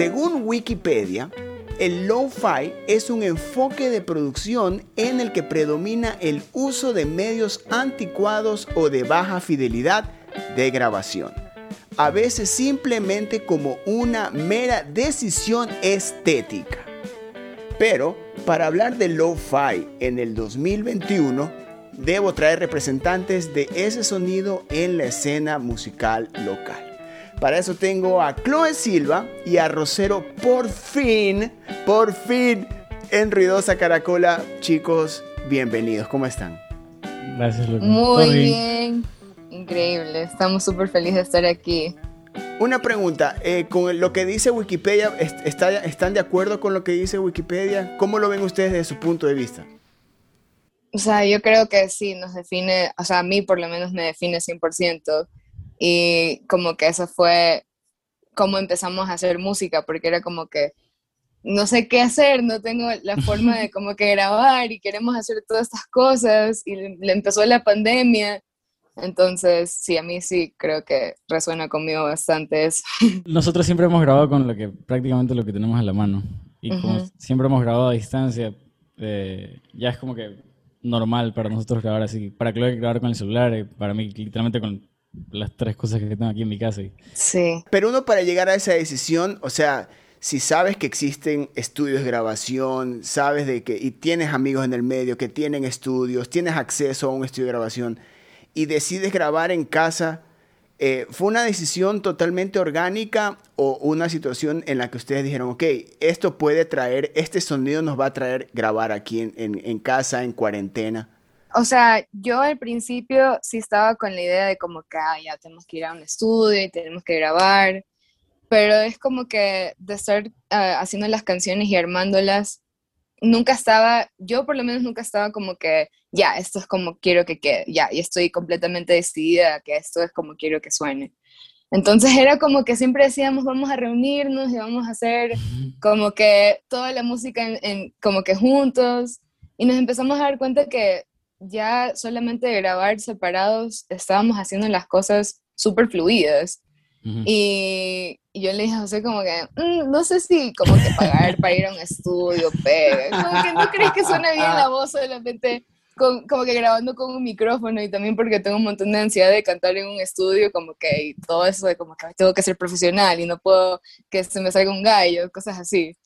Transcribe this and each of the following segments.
Según Wikipedia, el lo-fi es un enfoque de producción en el que predomina el uso de medios anticuados o de baja fidelidad de grabación, a veces simplemente como una mera decisión estética. Pero para hablar de lo-fi en el 2021, debo traer representantes de ese sonido en la escena musical local. Para eso tengo a Chloe Silva y a Rosero por fin, por fin, en Ruidosa Caracola. Chicos, bienvenidos, ¿cómo están? Gracias, Lucas. Muy bien. increíble. Estamos súper felices de estar aquí. Una pregunta, eh, con lo que dice Wikipedia, ¿está, ¿están de acuerdo con lo que dice Wikipedia? ¿Cómo lo ven ustedes desde su punto de vista? O sea, yo creo que sí, nos define, o sea, a mí por lo menos me define 100%. Y como que eso fue como empezamos a hacer música, porque era como que no sé qué hacer, no tengo la forma de como que grabar y queremos hacer todas estas cosas y le empezó la pandemia. Entonces, sí, a mí sí creo que resuena conmigo bastante eso. Nosotros siempre hemos grabado con lo que prácticamente lo que tenemos a la mano. Y como siempre hemos grabado a distancia, eh, ya es como que normal para nosotros grabar así. Para Chloe grabar con el celular, y para mí literalmente con las tres cosas que tengo aquí en mi casa. Sí. Pero uno para llegar a esa decisión, o sea, si sabes que existen estudios de grabación, sabes de que, y tienes amigos en el medio que tienen estudios, tienes acceso a un estudio de grabación y decides grabar en casa, eh, ¿fue una decisión totalmente orgánica o una situación en la que ustedes dijeron, ok, esto puede traer, este sonido nos va a traer grabar aquí en, en casa, en cuarentena? O sea, yo al principio sí estaba con la idea de como que ah, ya tenemos que ir a un estudio y tenemos que grabar, pero es como que de estar ah, haciendo las canciones y armándolas, nunca estaba, yo por lo menos nunca estaba como que ya, esto es como quiero que quede, ya, y estoy completamente decidida que esto es como quiero que suene. Entonces era como que siempre decíamos, vamos a reunirnos y vamos a hacer como que toda la música en, como que juntos. Y nos empezamos a dar cuenta que ya solamente grabar separados estábamos haciendo las cosas súper fluidas. y, yo le dije a José como que, mm, no sé si como que pagar para ir a un estudio, pero como que no crees que suena bien la voz solamente con, como que grabando con un micrófono y también porque tengo un montón de ansiedad de cantar en un estudio, como que y todo eso de como que tengo que ser profesional y no puedo que se me salga un gallo, cosas así.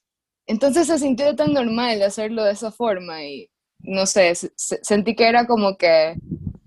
Entonces se sintió tan normal hacerlo de esa forma y no sé, sentí que era como que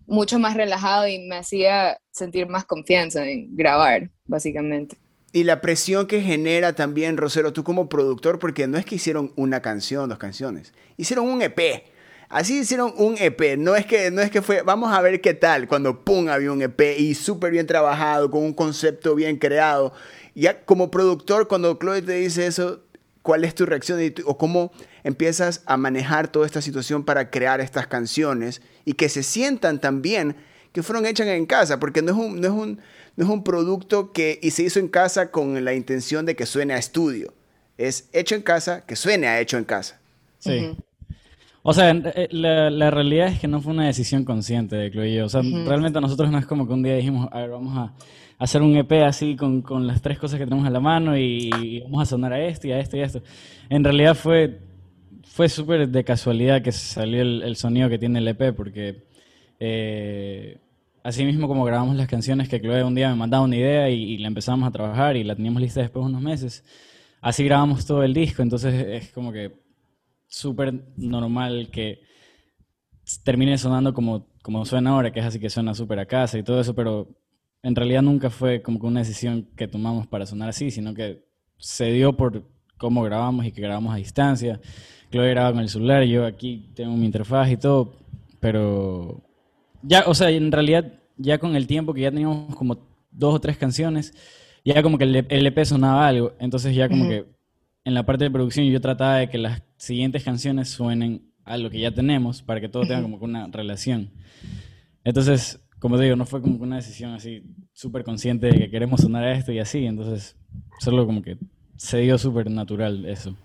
mucho más relajado y me hacía sentir más confianza en grabar, básicamente. Y la presión que genera también, Rosero, tú como productor, porque no es que hicieron una canción, dos canciones, hicieron un EP. Así hicieron un EP, no es que, no es que fue, vamos a ver qué tal, cuando pum, había un EP y súper bien trabajado, con un concepto bien creado. Ya como productor, cuando Chloe te dice eso, ¿cuál es tu reacción o cómo empiezas a manejar toda esta situación para crear estas canciones y que se sientan también que fueron hechas en casa, porque no es un, no es un, no es un producto que y se hizo en casa con la intención de que suene a estudio. Es hecho en casa, que suene a hecho en casa. Sí. O sea, eh, la, la, realidad es que no fue una decisión consciente de Chloe O sea, realmente nosotros no es como que un día dijimos, a ver, vamos a hacer un EP así con, con las tres cosas que tenemos a la mano y, y, vamos a sonar a esto y a esto y a esto. En realidad fue fue súper de casualidad que salió el, sonido que tiene el EP, porque eh, así mismo como grabamos las canciones, que Chloe un día me mandaba una idea y, la empezamos a trabajar y la teníamos lista después de unos meses, así grabamos todo el disco, entonces es como que súper normal que termine sonando como, como suena ahora, que es así que suena súper a casa y todo eso, pero en realidad nunca fue como que una decisión que tomamos para sonar así, sino que se dio por cómo grabamos y que grabamos a distancia. Chloe graba con el celular, yo aquí tengo mi interfaz y todo, pero ya, o sea, en realidad ya con el tiempo que ya teníamos como dos o tres canciones, ya como que el, EP sonaba algo, entonces ya como que en la parte de producción yo trataba de que las siguientes canciones suenen a lo que ya tenemos para que todo tenga como una relación. Entonces, como te digo, no fue como una decisión así súper consciente de que queremos sonar a esto y así, entonces solo como que se dio súper natural eso.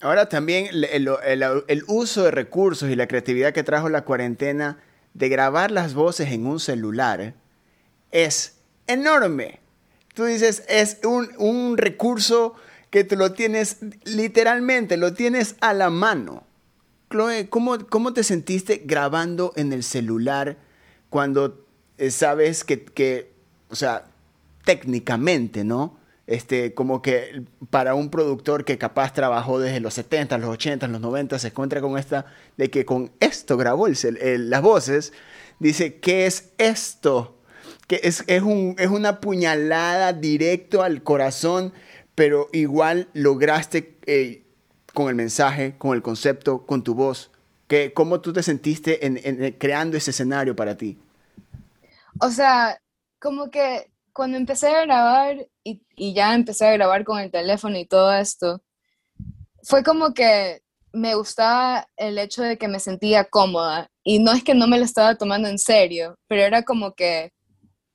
Ahora también el, uso de recursos y la creatividad que trajo la cuarentena de grabar las voces en un celular es enorme. Tú dices, es un, recurso que tú lo tienes literalmente, lo tienes a la mano. Chloe, ¿cómo, cómo te sentiste grabando en el celular cuando eh, sabes que, que, o sea, técnicamente, ¿no? Este, como que para un productor que capaz trabajó desde los 70, los 80, los 90, se encuentra con esta, de que con esto grabó las voces, dice, ¿qué es esto? Que es, es, un, es una puñalada directo al corazón, pero igual lograste eh, con el mensaje, con el concepto, con tu voz. Que, ¿Cómo tú te sentiste en, creando ese escenario para ti? O sea, como que cuando empecé a grabar y, ya empecé a grabar con el teléfono y todo esto, fue como que me gustaba el hecho de que me sentía cómoda. Y no es que no me lo estaba tomando en serio, pero era como que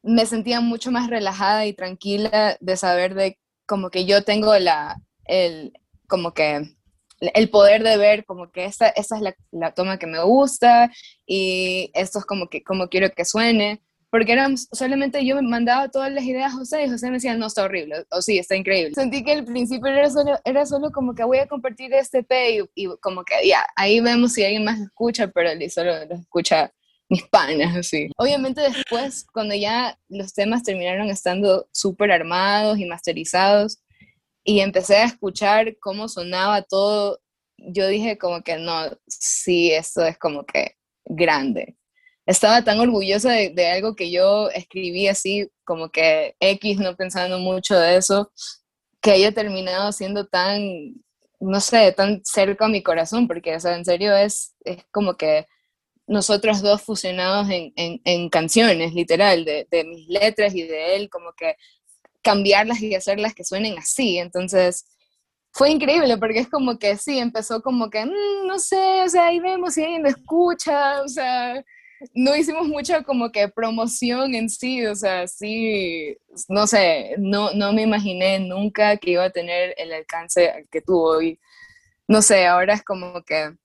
me sentía mucho más relajada y tranquila de saber de como que yo tengo la, el, como que el poder de ver como que esta, esta es la, la, toma que me gusta y esto es como que como quiero que suene porque eran solamente yo me mandaba todas las ideas a José y José me decía, no, está horrible, o sí, está increíble. Sentí que al principio era solo, era solo como que voy a compartir este P y, como que ya, ahí vemos si alguien más escucha, pero solo lo escucha mis panas, así. Obviamente después, cuando ya los temas terminaron estando súper armados y masterizados y empecé a escuchar cómo sonaba todo, yo dije como que no, sí, esto es como que grande estaba tan orgullosa de, algo que yo escribí así, como que X, no pensando mucho de eso, que haya terminado siendo tan, no sé, tan cerca a mi corazón, porque, o sea, en serio es, es como que nosotros dos fusionados en, en, canciones, literal, de, de, mis letras y de él, como que cambiarlas y hacerlas que suenen así. Entonces, fue increíble porque es como que sí, empezó como que, mm, no sé, o sea, ahí vemos si alguien lo escucha, o sea, no hicimos mucha como que promoción en sí, o sea, sí, no sé, no, no me imaginé nunca que iba a tener el alcance que tuvo y no sé, ahora es como que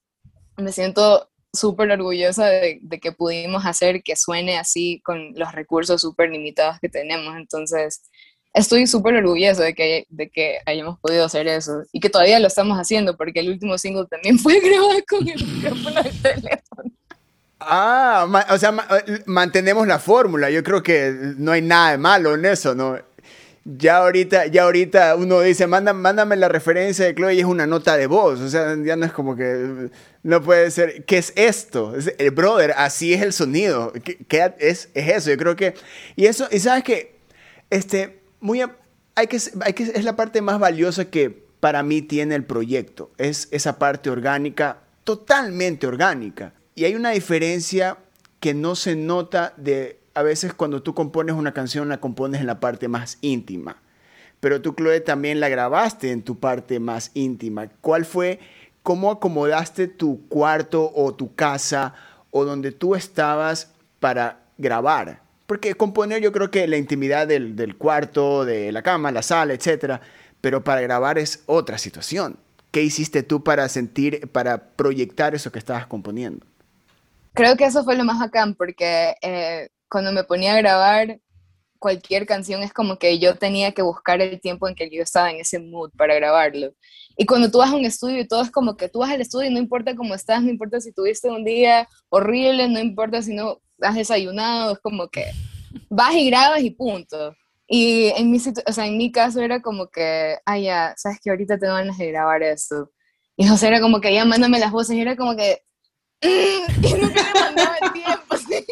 me siento súper orgullosa de, que pudimos hacer que suene así con los recursos súper limitados que tenemos, entonces estoy súper orgullosa de que, de que hayamos podido hacer eso y que todavía lo estamos haciendo porque el último single también fue grabado con el micrófono del teléfono. Ah, o sea, eh, mantenemos la fórmula. Yo creo que no hay nada de malo en eso, ¿no? Ya ahorita, ya ahorita uno dice, mándame, mándame la referencia de Chloe y es una nota de voz. O sea, ya no es como que, no puede ser, ¿qué es esto? el brother, así es el sonido. ¿Qué, es, es, eso? Yo creo que, y eso, y sabes que, este, muy, hay que, hay que, es la parte más valiosa que para mí tiene el proyecto. Es esa parte orgánica, totalmente orgánica. Y hay una diferencia que no se nota de a veces cuando tú compones una canción la compones en la parte más íntima. Pero tú, Chloe, también la grabaste en tu parte más íntima. ¿Cuál fue, cómo acomodaste tu cuarto o tu casa o donde tú estabas para grabar? Porque componer yo creo que la intimidad del, del cuarto, de la cama, la sala, etcétera, pero para grabar es otra situación. ¿Qué hiciste tú para sentir, para proyectar eso que estabas componiendo? Creo que eso fue lo más bacán, porque eh, cuando me ponía a grabar cualquier canción es como que yo tenía que buscar el tiempo en que yo estaba en ese mood para grabarlo. Y cuando tú vas a un estudio y todo es como que tú vas al estudio y no importa cómo estás, no importa si tuviste un día horrible, no importa si no has desayunado, es como que vas y grabas y punto. Y en mi, o sea, en mi caso era como que, ah, ya, sabes que ahorita tengo ganas de grabar eso. Y José era como que ya mándame las voces y era como que, y nunca me mandaba el tiempo, ¿sí?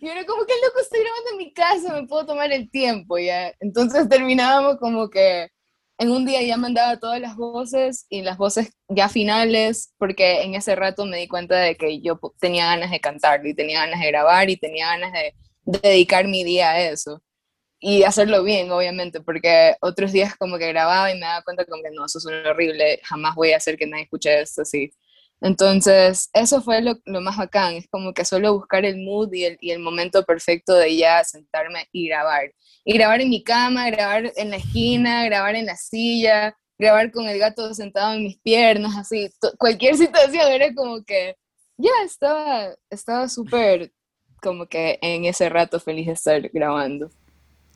Y era como que loco, estoy grabando en mi casa, me puedo tomar el tiempo, ya. Entonces terminábamos como que en un día ya mandaba todas las voces y las voces ya finales, porque en ese rato me di cuenta de que yo tenía ganas de cantar y tenía ganas de grabar y tenía ganas de, dedicar mi día a eso. Y hacerlo bien, obviamente, porque otros días como que grababa y me daba cuenta como que no, eso es horrible, jamás voy a hacer que nadie escuche esto así. Entonces, eso fue lo, más bacán, es como que solo buscar el mood y el, momento perfecto de ya sentarme y grabar. Y grabar en mi cama, grabar en la esquina, grabar en la silla, grabar con el gato sentado en mis piernas, así, cualquier situación era como que ya estaba estaba súper como que en ese rato feliz de estar grabando.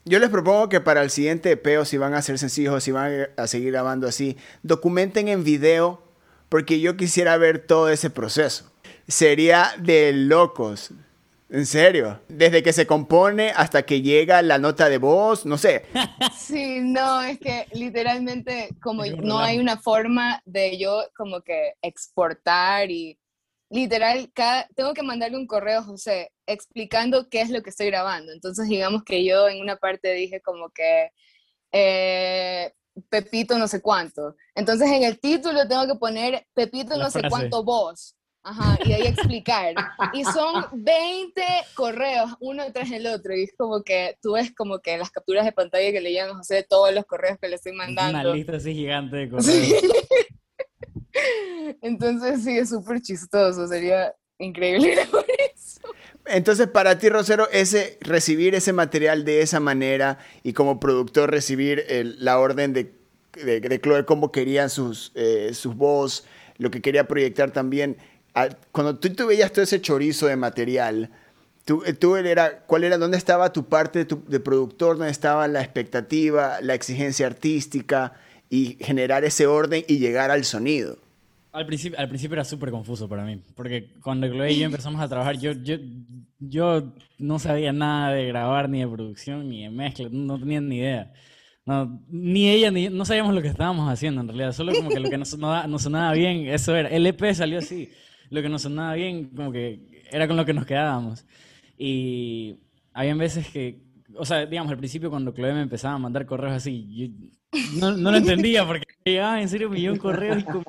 Yo les propongo que para el siguiente EP, si van a ser sencillos, si van a seguir grabando así, documenten en video, porque yo quisiera ver todo ese proceso. Sería de locos. En serio, desde que se compone hasta que llega la nota de voz, no sé. Sí, no, es que literalmente como no hay una forma de yo como que exportar y literal, cada, tengo que mandarle un correo a José explicando qué es lo que estoy grabando. Entonces, digamos que yo en una parte dije como que eh, Pepito no sé cuánto. Entonces, en el título tengo que poner Pepito no sé cuánto voz. Ajá, y ahí explicar. Y son 20 correos, uno tras el otro. Y es como que tú ves como que las capturas de pantalla que le llegan a José todos los correos que le estoy mandando. Una lista así gigante de correos. Entonces sí, es súper chistoso, sería increíble. Entonces, para ti, Rosero, ese, recibir ese material de esa manera y como productor recibir la orden de, de, Chloe, cómo querían sus, eh, voz, lo que quería proyectar también, cuando tú, tú, veías todo ese chorizo de material, tú, tú era, ¿cuál era, dónde estaba tu parte de, de productor, dónde estaba la expectativa, la exigencia artística y generar ese orden y llegar al sonido? Al principio, al principio era súper confuso para mí, porque cuando Chloe y yo empezamos a trabajar, yo, yo, yo no sabía nada de grabar, ni de producción, ni de mezcla, no tenía ni idea. No, ni ella, ni no sabíamos lo que estábamos haciendo en realidad, solo como que lo que nos sonaba, nos sonaba bien, eso era. El EP salió así, lo que nos sonaba bien, como que era con lo que nos quedábamos. Y había veces que, o sea, digamos, al principio cuando Chloe me empezaba a mandar correos así, yo, no, no, lo entendía porque llegaba en serio un millón de correos y como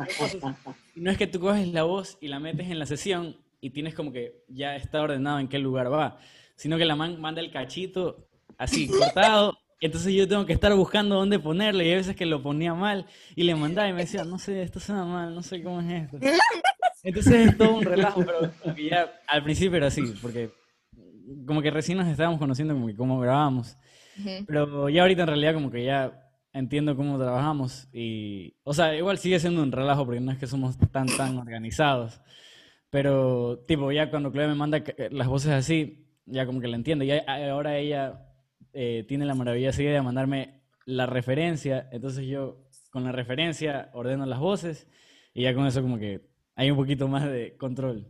no es que tú coges la voz y la metes en la sesión y tienes como que ya está ordenado en qué lugar va, sino que la man manda el cachito así cortado. Entonces yo tengo que estar buscando dónde ponerlo y hay veces que lo ponía mal y le mandaba y me decía, no sé, esto suena mal, no sé cómo es esto. Entonces es todo un relajo, pero ya al principio era así, porque como que recién nos estábamos conociendo como que cómo grabábamos. Pero ya ahorita en realidad como que ya entiendo cómo trabajamos y, o sea, igual sigue siendo un relajo porque no es que somos tan, tan organizados. Pero, tipo, ya cuando Chloe me manda las voces así, ya como que la entiendo. Y ahora ella eh, tiene la maravilla así de mandarme la referencia. Entonces yo, con la referencia, ordeno las voces y ya con eso como que hay un poquito más de control.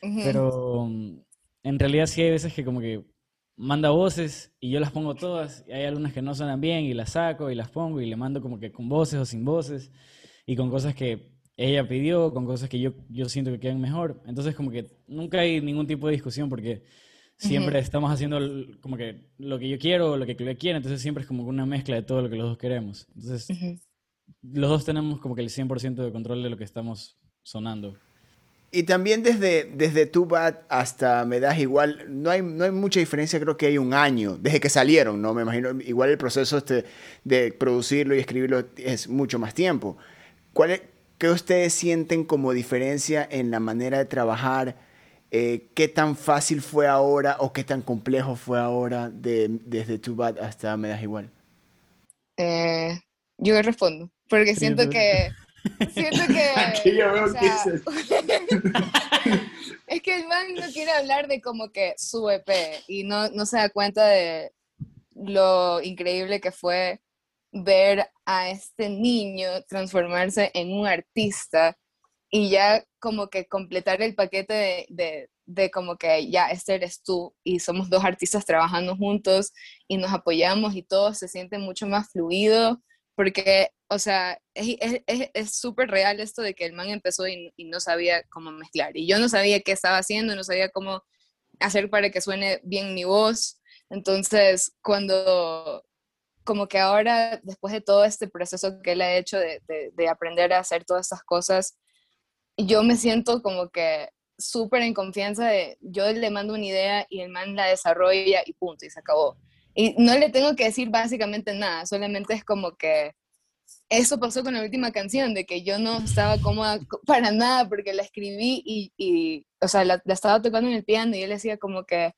Pero en realidad sí hay veces que como que manda voces y yo las pongo todas y hay algunas que no suenan bien y las saco y las pongo y le mando como que con voces o sin voces y con cosas que ella pidió, con cosas que yo, yo siento que quedan mejor. Entonces como que nunca hay ningún tipo de discusión porque siempre estamos haciendo como que lo que yo quiero o lo que Chloe quiere, entonces siempre es como una mezcla de todo lo que los dos queremos. Entonces los dos tenemos como que el 100% de control de lo que estamos sonando. Y también desde, desde Tubat hasta Me Das Igual, no hay, no hay mucha diferencia, creo que hay un año, desde que salieron, ¿no? Me imagino, igual el proceso este de producirlo y escribirlo es mucho más tiempo. ¿Cuál es, ¿Qué ustedes sienten como diferencia en la manera de trabajar? Eh, ¿Qué tan fácil fue ahora o qué tan complejo fue ahora de, desde Tubat hasta Me Das Igual? Eh, yo respondo, porque siento que Siento que. es que el man no quiere hablar de como que su EP y no, no se da cuenta de lo increíble que fue ver a este niño transformarse en un artista y ya como que completar el paquete de, de, de, como que ya este eres tú y somos dos artistas trabajando juntos y nos apoyamos y todo se siente mucho más fluido porque, o sea, es súper real esto de que el man empezó y, no sabía cómo mezclar. Y yo no sabía qué estaba haciendo, no sabía cómo hacer para que suene bien mi voz. Entonces, cuando, como que ahora, después de todo este proceso que él ha hecho de, de aprender a hacer todas estas cosas, yo me siento como que súper en confianza de, yo le mando una idea y el man la desarrolla y punto, y se acabó. Y no le tengo que decir básicamente nada, solamente es como que eso pasó con la última canción, de que yo no estaba cómoda para nada porque la escribí y, y o sea, la, estaba tocando en el piano y él decía como que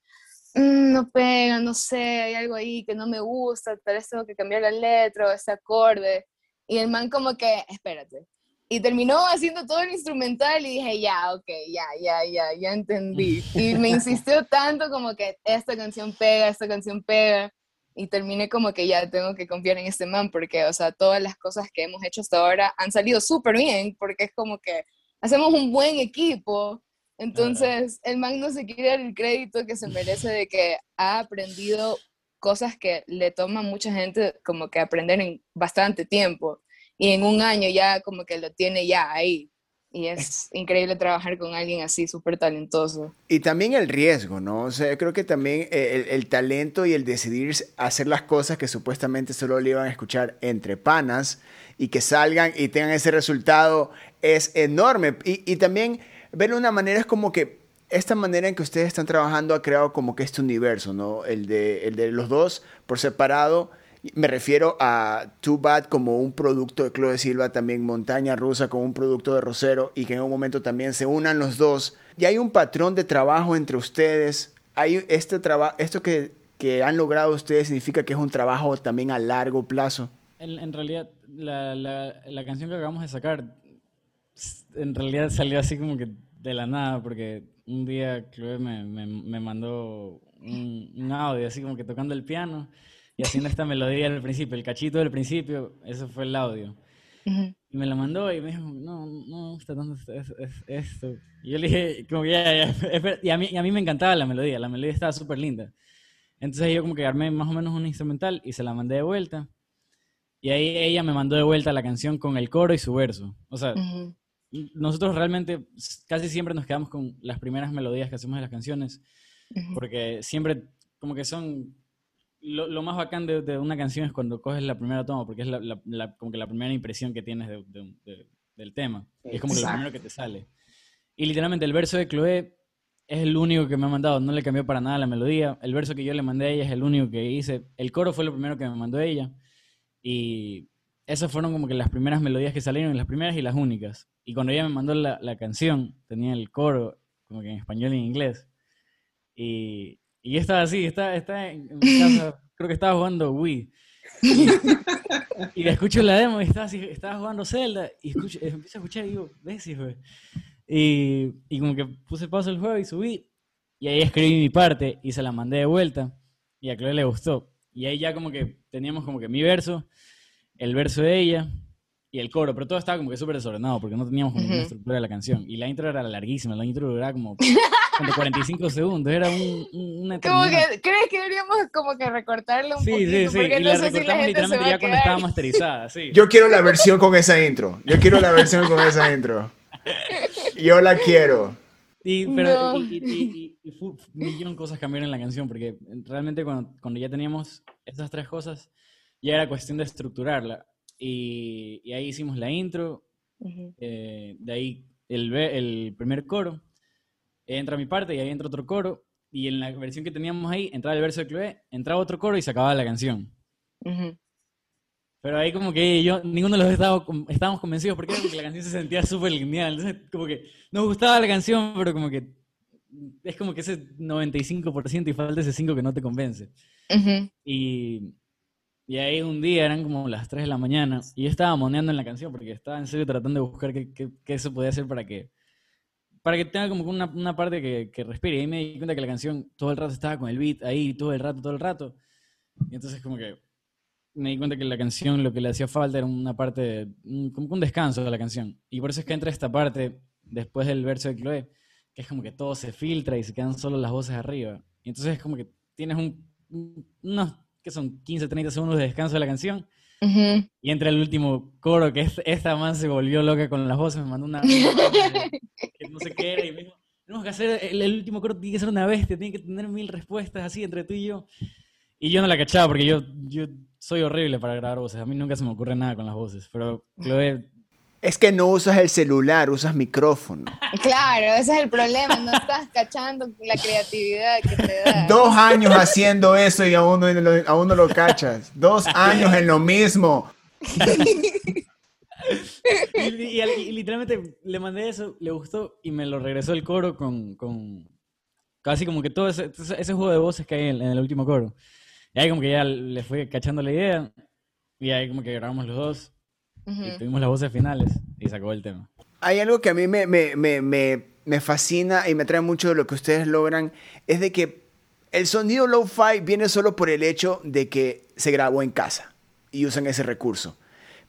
mm, no pega, no sé, hay algo ahí que no me gusta, tal vez tengo que cambiar la letra o ese acorde. Y el man como que, espérate, y terminó haciendo todo el instrumental y dije, ya, ok, ya, ya, ya, ya entendí. Y me insistió tanto como que esta canción pega, esta canción pega. Y terminé como que ya tengo que confiar en este man porque, o sea, todas las cosas que hemos hecho hasta ahora han salido súper bien porque es como que hacemos un buen equipo. Entonces, el man no se quiere dar el crédito que se merece de que ha aprendido cosas que le toma mucha gente como que aprender en bastante tiempo y en un año ya como que lo tiene ya ahí. Y es increíble trabajar con alguien así, súper talentoso. Y también el riesgo, ¿no? O sea, yo creo que también el, el, talento y el decidir hacer las cosas que supuestamente solo le iban a escuchar entre panas y que salgan y tengan ese resultado es enorme. Y, y también verlo de una manera es como que esta manera en que ustedes están trabajando ha creado como que este universo, ¿no? El de, el de los dos por separado me refiero a Too Bad como un producto de Chloe Silva, también Montaña Rusa como un producto de Rosero y que en un momento también se unan los dos. Y hay un patrón de trabajo entre ustedes. Hay este trabajo, esto que, que, han logrado ustedes significa que es un trabajo también a largo plazo. En, realidad, la, la, la, canción que acabamos de sacar, en realidad salió así como que de la nada, porque un día Chloe me, me, me mandó un, un audio así como que tocando el piano y haciendo esta melodía al principio, el cachito del principio, eso fue el audio. Y me lo mandó y me dijo, no, no está tanto esto. Y yo le dije, como ya, ya, y a mí, y a mí me encantaba la melodía, la melodía estaba súper linda. Entonces yo como que armé más o menos un instrumental y se la mandé de vuelta. Y ahí ella me mandó de vuelta la canción con el coro y su verso. O sea, nosotros realmente casi siempre nos quedamos con las primeras melodías que hacemos de las canciones, porque siempre como que son lo, lo, más bacán de, de, una canción es cuando coges la primera toma, porque es la, la, como que la primera impresión que tienes de, del tema. es como que lo primero que te sale. Y literalmente el verso de Chloe es el único que me ha mandado, no le cambió para nada la melodía. El verso que yo le mandé a ella es el único que hice. El coro fue lo primero que me mandó ella. Y esas fueron como que las primeras melodías que salieron, las primeras y las únicas. Y cuando ella me mandó la, la canción, tenía el coro como que en español y en inglés. Y, y estaba así, estaba, estaba en mi casa, creo que estaba jugando Wii. Y, y escucho la demo y estaba, así, estaba jugando Zelda y escucho, empiezo a escuchar y digo, ves, hijo. Y, y como que puse pausa el juego y subí. Y ahí escribí mi parte y se la mandé de vuelta. Y a Chloe le gustó. Y ahí ya como que teníamos como que mi verso, el verso de ella y el coro, pero todo estaba como que súper desordenado porque no teníamos como una estructura de la canción. Y la intro era larguísima, la intro duraba como, como 45 segundos, era un, una Como que, ¿crees que deberíamos como que recortarlo un sí, poquito? Sí, sí, sí, y la recortamos literalmente ya cuando estaba masterizada, sí. Yo quiero la versión con esa intro, yo quiero la versión con esa intro. Yo la quiero. Y, pero, no. y, y, y, un millón de cosas cambiaron en la canción, porque realmente cuando, cuando ya teníamos esas tres cosas, ya era cuestión de estructurarla. Y, y ahí hicimos la intro, uh -huh. eh, de ahí el, el primer coro, entra mi parte y ahí entra otro coro, y en la versión que teníamos ahí entraba el verso de Chloe, entraba otro coro y se acababa la canción. Uh -huh. Pero ahí como que yo, ninguno de los estaba, estábamos convencidos porque, porque la canción se sentía súper lineal. Entonces como que nos gustaba la canción, pero como que es como que ese 95% y falta ese 5% que no te convence. Uh -huh. Y y ahí un día eran como las 3 de la mañana y yo estaba moneando en la canción porque estaba en serio tratando de buscar qué, qué, qué se podía hacer para que para que tenga como una, una parte que, que, respire. Y me di cuenta que la canción todo el rato estaba con el beat ahí, todo el rato, todo el rato. Y entonces como que me di cuenta que la canción lo que le hacía falta era una parte, como un descanso de la canción. Y por eso es que entra esta parte después del verso de Chloe, que es como que todo se filtra y se quedan solo las voces arriba. Y entonces es como que tienes un, unos que son 15, 30 segundos de descanso de la canción. Uh -huh. Y entra el último coro, que es, esta man se volvió loca con las voces, me mandó una... que no sé qué era, y me dijo, tenemos que hacer, el, el, último coro tiene que ser una bestia, tiene que tener mil respuestas así entre tú y yo. Y yo no la cachaba, porque yo, yo soy horrible para grabar voces, a mí nunca se me ocurre nada con las voces, pero Chloe es que no usas el celular, usas micrófono. Claro, ese es el problema, no estás cachando la creatividad que te da. Dos años haciendo eso y aún no, aún no lo cachas. Dos años en lo mismo. y, y, y, literalmente le mandé eso, le gustó y me lo regresó el coro con, con casi como que todo ese, ese, juego de voces que hay en, en, el último coro. Y ahí como que ya le fui cachando la idea y ahí como que grabamos los dos Uh -huh. Y tuvimos las voces finales y se acabó el tema. Hay algo que a mí me, me, me, me, me fascina y me trae mucho de lo que ustedes logran, es de que El sonido lo-fi viene solo por el hecho de que se grabó en casa y usan ese recurso.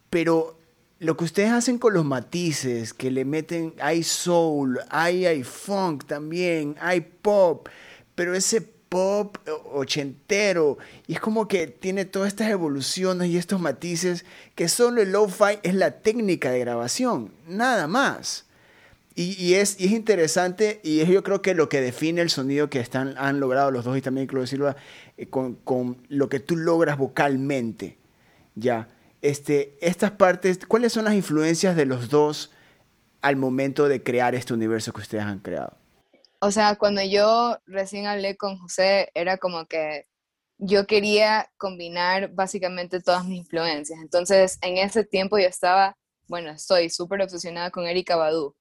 Pero lo que ustedes hacen con los matices, que le meten, hay soul, hay, hay funk también, hay pop, pero ese pop ochentero y es como que tiene todas estas evoluciones y estos matices que solo el lo-fi es la técnica de grabación, nada más. Y, es, es, interesante y es yo creo que lo que define el sonido que están, han logrado los dos y también Claudio Silva eh, con, con, lo que tú logras vocalmente. Ya, este, estas partes, ¿cuáles son las influencias de los dos al momento de crear este universo que ustedes han creado? O sea, cuando yo recién hablé con José, era como que yo quería combinar básicamente todas mis influencias. Entonces, en ese tiempo yo estaba, bueno, estoy súper obsesionada con Erika Badu.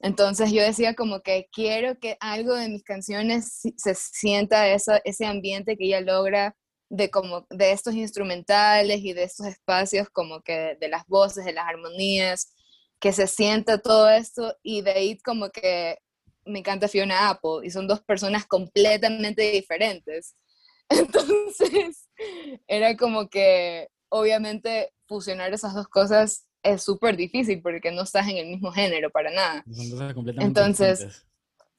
Entonces yo decía como que quiero que algo de mis canciones se sienta ese ambiente que ella logra de como de estos instrumentales y de estos espacios como que de las voces, de las armonías, que se sienta todo esto y de ahí como que me encanta Fiona Apple y son dos personas completamente diferentes. Entonces era como que obviamente fusionar esas dos cosas es súper difícil porque no estás en el mismo género para nada. entonces,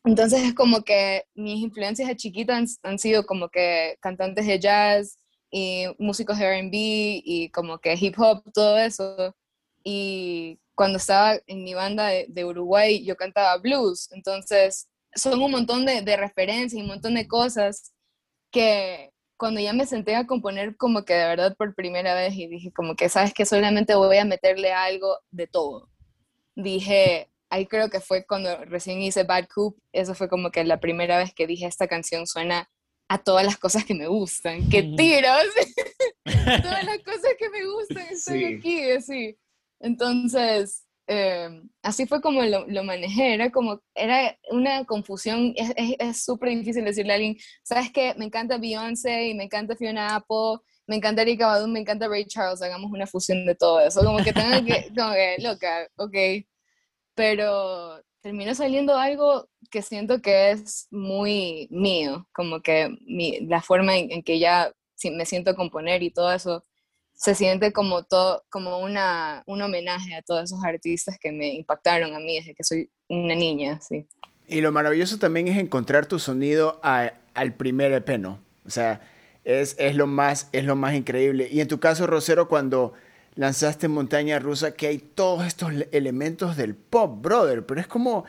entonces es como que mis influencias de chiquita han, sido como que cantantes de jazz y músicos de RB y como que hip hop, todo eso. Y cuando estaba en mi banda de, Uruguay, yo cantaba blues. Entonces son un montón de, de referencias y un montón de cosas que, cuando ya me senté a componer como que de verdad por primera vez y dije como que, ¿sabes que Solamente voy a meterle algo de todo. Dije, ahí creo que fue cuando recién hice Bad Coop, eso fue como que la primera vez que dije, esta canción suena a todas las cosas que me gustan. ¡Qué tiros! todas las cosas que me gustan están aquí, así. Entonces, Em, así fue como lo, lo, manejé, era como, era una confusión, es súper difícil decirle a alguien, sabes que me encanta Beyoncé y me encanta Fiona Apple, me encanta Erika Badu, me encanta Ray Charles, hagamos una fusión de todo eso, como que tengo que, loca, ok, pero terminó saliendo algo que siento que es muy mío, como que mi, la forma en, en que ya me siento a componer y todo eso se siente como, todo, como una, un homenaje a todos esos artistas que me impactaron a mí desde que soy una niña, sí. Y lo maravilloso también es encontrar tu sonido al primer EP, ¿no? O sea, es, es, lo más, es lo más increíble. Y en tu caso, Rosero, cuando lanzaste Montaña Rusa, que hay todos estos elementos del pop, brother, pero es como,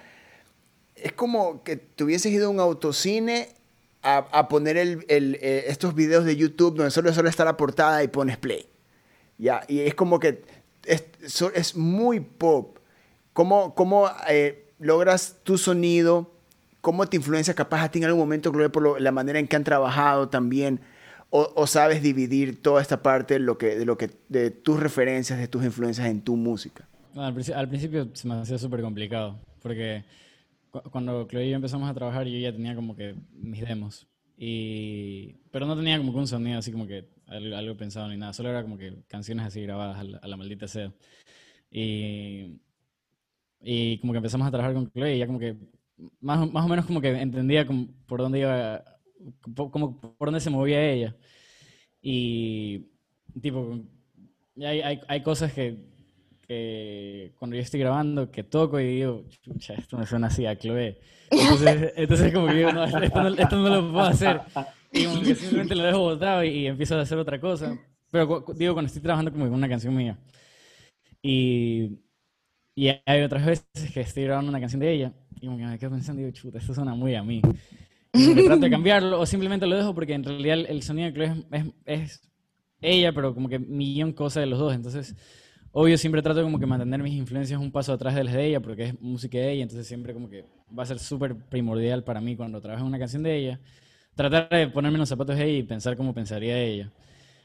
es como que te hubieses ido a un autocine a, a poner el, el, eh, estos videos de YouTube donde solo, solo está la portada y pones play. Ya, y es como que es, es muy pop. ¿Cómo, cómo eh, logras tu sonido? ¿Cómo te influencia capaz a ti en algún momento, por la manera en que han trabajado también? O, sabes dividir toda esta parte de, lo que, de, lo que, de tus referencias, de tus influencias en tu música? al, principio, se me hacía súper complicado, porque cuando Chloe y yo empezamos a trabajar, yo ya tenía como que mis demos. Y, pero no tenía como que un sonido así como que algo, pensado ni nada, solo era como que canciones así grabadas a la, maldita sea. Y, y como que empezamos a trabajar con Chloe y ya como que más, más o menos como que entendía como por dónde iba, como por dónde se movía ella. Y tipo, hay, hay, hay cosas que, que cuando yo estoy grabando, que toco y digo, chucha, esto me suena así a Chloe. Entonces, entonces como que digo, no, esto no, esto no lo puedo hacer. Y como que simplemente lo dejo botado y, empiezo a hacer otra cosa. Pero digo, cuando estoy trabajando como una canción mía. Y, y hay otras veces que estoy grabando una canción de ella y como que me quedo pensando, digo, chuta, esto suena muy a mí. Y trato de cambiarlo o simplemente lo dejo porque en realidad el, sonido de Chloe es, es, ella, pero como que millón cosas de los dos. Entonces, obvio, siempre trato como que mantener mis influencias un paso atrás de las de ella porque es música de ella. Entonces, siempre como que va a ser súper primordial para mí cuando trabajo en una canción de ella tratar de ponerme en los zapatos de ella y pensar cómo pensaría ella.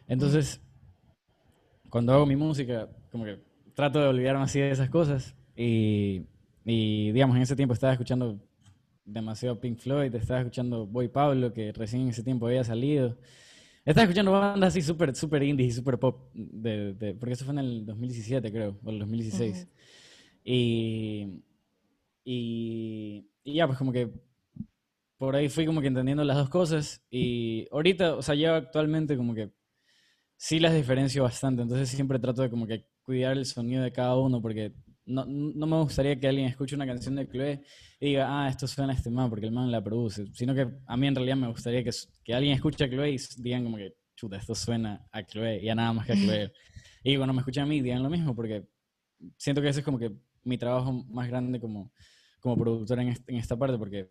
Entonces, cuando hago mi música, como que trato de olvidarme así de esas cosas. Y, y, digamos, en ese tiempo estaba escuchando demasiado Pink Floyd, estaba escuchando Boy Pablo, que recién en ese tiempo había salido. Estaba escuchando bandas así súper super indie y súper pop, de, porque eso fue en el 2017, creo, o el 2016. y, y, y ya, pues como que por ahí fui como que entendiendo las dos cosas y ahorita, o sea, yo actualmente como que sí las diferencio bastante, entonces siempre trato de como que cuidar el sonido de cada uno porque no, no me gustaría que alguien escuche una canción de Chloe y diga, ah, esto suena a este man porque el man la produce, sino que a mí en realidad me gustaría que, que alguien escuche a Chloe y digan como que, chuta, esto suena a Chloe y a nada más que a Chloe. y bueno, me escuchan a mí, digan lo mismo porque siento que ese es como que mi trabajo más grande como, como productor en, en esta parte porque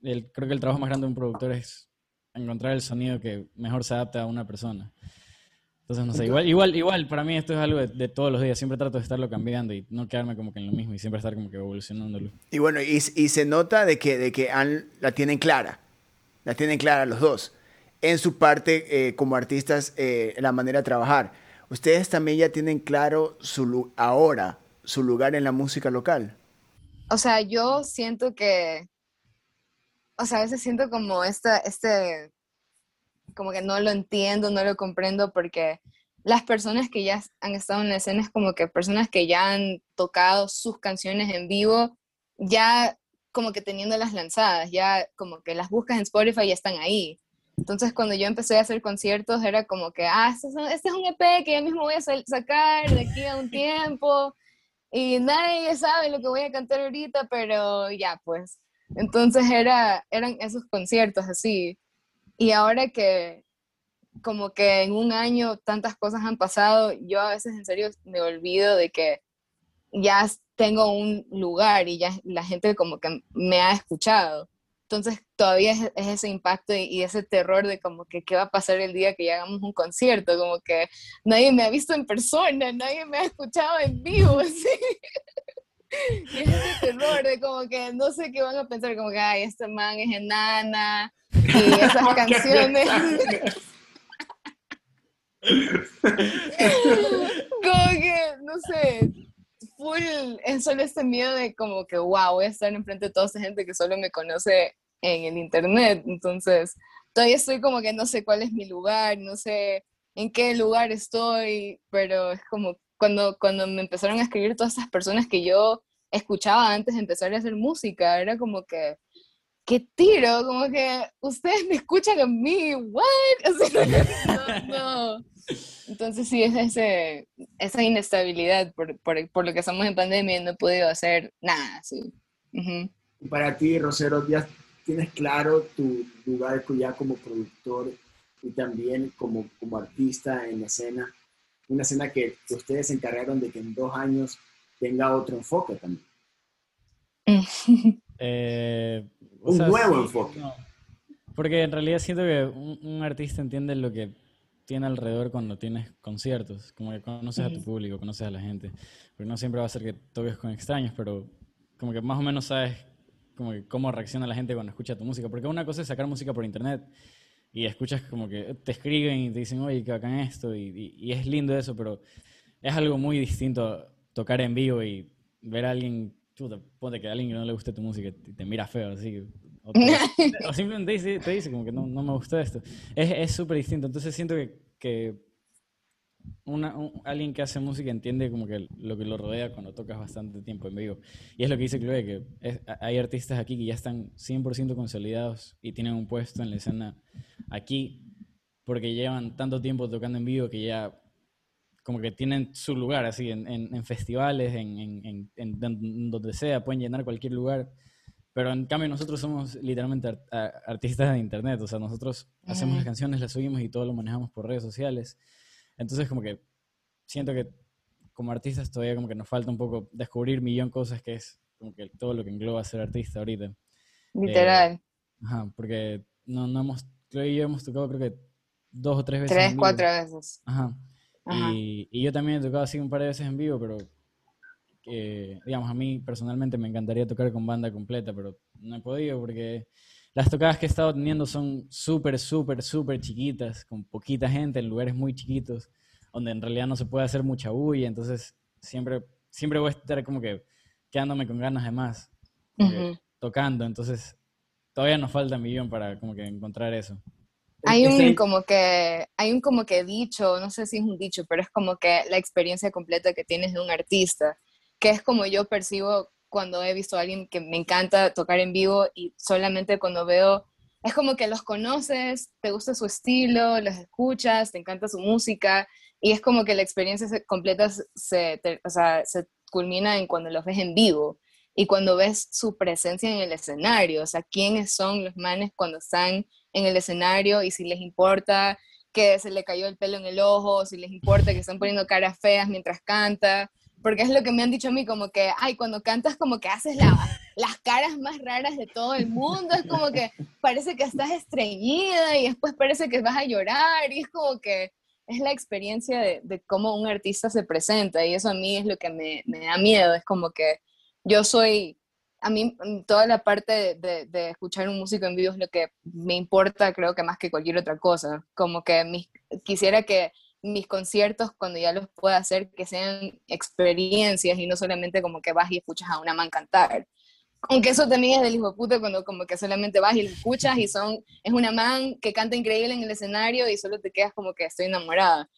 creo que el trabajo más grande de un productor es encontrar el sonido que mejor se adapte a una persona. Entonces, no sé, igual, igual, igual, para mí esto es algo de, todos los días. Siempre trato de estarlo cambiando y no quedarme como que en lo mismo y siempre estar como que evolucionándolo. Y bueno, y, y se nota de que, de que la tienen clara. La tienen clara los dos. En su parte, eh, como artistas, eh, la manera de trabajar. Ustedes también ya tienen claro su, ahora su lugar en la música local. O sea, yo siento que o sea, a veces siento como esta, este, como que no lo entiendo, no lo comprendo, porque las personas que ya han estado en la escena es como que personas que ya han tocado sus canciones en vivo, ya como que teniendo las lanzadas, ya como que las buscas en Spotify y ya están ahí. Entonces cuando yo empecé a hacer conciertos era como que, ah, este es un, este es un EP que ya mismo voy a sacar de aquí a un tiempo y nadie sabe lo que voy a cantar ahorita, pero ya, pues entonces era, eran esos conciertos así. Y ahora que como que en un año tantas cosas han pasado, yo a veces en serio me olvido de que ya tengo un lugar y ya la gente como que me ha escuchado. Entonces todavía es, ese impacto y, ese terror de como que qué va a pasar el día que ya hagamos un concierto, como que nadie me ha visto en persona, nadie me ha escuchado en vivo, así. Y es ese terror de como que no sé qué van a pensar, como que, ay, este man es enana, y esas canciones. como que, no sé, full, es solo este miedo de como que, wow, voy a estar enfrente de toda esa gente que solo me conoce en el internet. Entonces, todavía estoy como que no sé cuál es mi lugar, no sé en qué lugar estoy, pero es como cuando, cuando me empezaron a escribir todas esas personas que yo escuchaba antes de empezar a hacer música, era como que, ¿qué tiro? Como que ustedes me escuchan a mí, ¿what? no, Entonces sí, es ese, esa inestabilidad por, por, por, lo que estamos en pandemia y no he podido hacer nada, sí. Para ti, Rosero, ya tienes claro tu lugar ya como productor y también como, como artista en la escena una escena que, ustedes se encargaron de que en dos años tenga otro enfoque también. Eh, un nuevo enfoque. porque en realidad siento que un, artista entiende lo que tiene alrededor cuando tienes conciertos, como que conoces a tu público, conoces a la gente, porque no siempre va a ser que toques con extraños, pero como que más o menos sabes como que cómo reacciona la gente cuando escucha tu música, porque una cosa es sacar música por internet y escuchas como que te escriben y te dicen, oye, que bacán esto, y, es lindo eso, pero es algo muy distinto tocar en vivo y ver a alguien, chuta, ponte que a alguien que no le guste tu música y te, mira feo, así. O, simplemente te dice, como que no, no me gusta esto. Es súper distinto. Entonces siento que, que una, alguien que hace música entiende como que lo que lo rodea cuando tocas bastante tiempo en vivo. Y es lo que dice Chloe, que hay artistas aquí que ya están 100% consolidados y tienen un puesto en la escena aquí porque llevan tanto tiempo tocando en vivo que ya como que tienen su lugar así en, en, festivales, en, en, donde sea, pueden llenar cualquier lugar. Pero en cambio nosotros somos literalmente artistas de internet, o sea, nosotros hacemos las canciones, las subimos y todo lo manejamos por redes sociales. Entonces como que siento que como artistas todavía como que nos falta un poco descubrir millón cosas que es como que todo lo que engloba ser artista ahorita. Literal. Eh, ajá, porque no, no hemos Chloe y yo hemos tocado creo que dos o tres veces. Tres, cuatro veces. Ajá. Y, y, yo también he tocado así un par de veces en vivo, pero digamos, a mí personalmente me encantaría tocar con banda completa, pero no he podido porque las tocadas que he estado teniendo son súper, súper, súper chiquitas, con poquita gente, en lugares muy chiquitos, donde en realidad no se puede hacer mucha bulla, entonces siempre, siempre voy a estar como que quedándome con ganas de más, tocando, entonces todavía nos falta un millón para como que encontrar eso. Hay un como que, hay un como que dicho, no sé si es un dicho, pero es como que la experiencia completa que tienes de un artista, que es como yo percibo cuando he visto a alguien que me encanta tocar en vivo y solamente cuando veo, es como que los conoces, te gusta su estilo, los escuchas, te encanta su música y es como que la experiencia completa se, o sea, se culmina en cuando los ves en vivo y cuando ves su presencia en el escenario, o sea, quiénes son los manes cuando están en el escenario y si les importa que se le cayó el pelo en el ojo, si les importa que están poniendo caras feas mientras canta, porque es lo que me han dicho a mí, como que, ay, cuando cantas como que haces las caras más raras de todo el mundo, es como que parece que estás estreñida y después parece que vas a llorar y es como que es la experiencia de, de cómo un artista se presenta y eso a mí es lo que me, me da miedo, es como que yo soy, a mí mm, toda la parte de, escuchar un músico en vivo es lo que me importa, creo que más que cualquier otra cosa. Como que mis, quisiera que mis conciertos, cuando ya los pueda hacer, que sean experiencias y no solamente como que vas y escuchas a una man cantar. Aunque eso también es del hijo de cuando como que solamente vas y lo escuchas y son, es una man que canta increíble en el escenario y solo te quedas como que estoy enamorada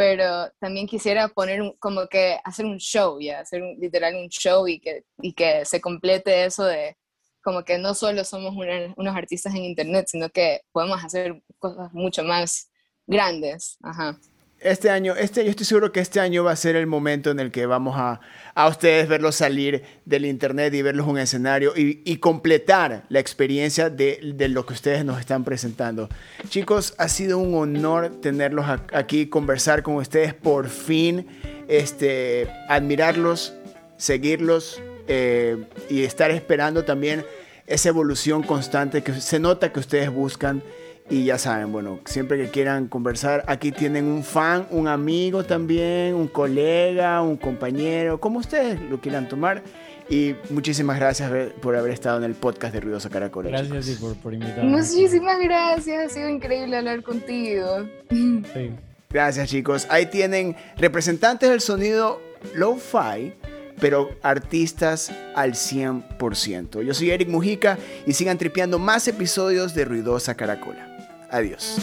pero también quisiera poner como que hacer un show, ya, hacer un, literal un show y que, y que se complete eso de como que no solo somos unos artistas en internet, sino que podemos hacer cosas mucho más grandes. Ajá este año, este, yo estoy seguro que este año va a ser el momento en el que vamos a, a ustedes verlos salir del internet y verlos en un escenario y, y completar la experiencia de, de, lo que ustedes nos están presentando. Chicos, ha sido un honor tenerlos aquí, conversar con ustedes por fin, este, admirarlos, seguirlos eh, y estar esperando también esa evolución constante que se nota que ustedes buscan y ya saben, bueno, siempre que quieran conversar, aquí tienen un fan, un amigo también, un colega, un compañero, como ustedes lo quieran tomar. Y muchísimas gracias por haber estado en el podcast de Ruidosa Caracol. Gracias por, por invitarme. Muchísimas gracias, ha sido increíble hablar contigo. Sí. Gracias chicos. Ahí tienen representantes del sonido lo-fi pero artistas al 100%. Yo soy Eric Mujica y sigan tripeando más episodios de Ruidosa Caracola. Adiós.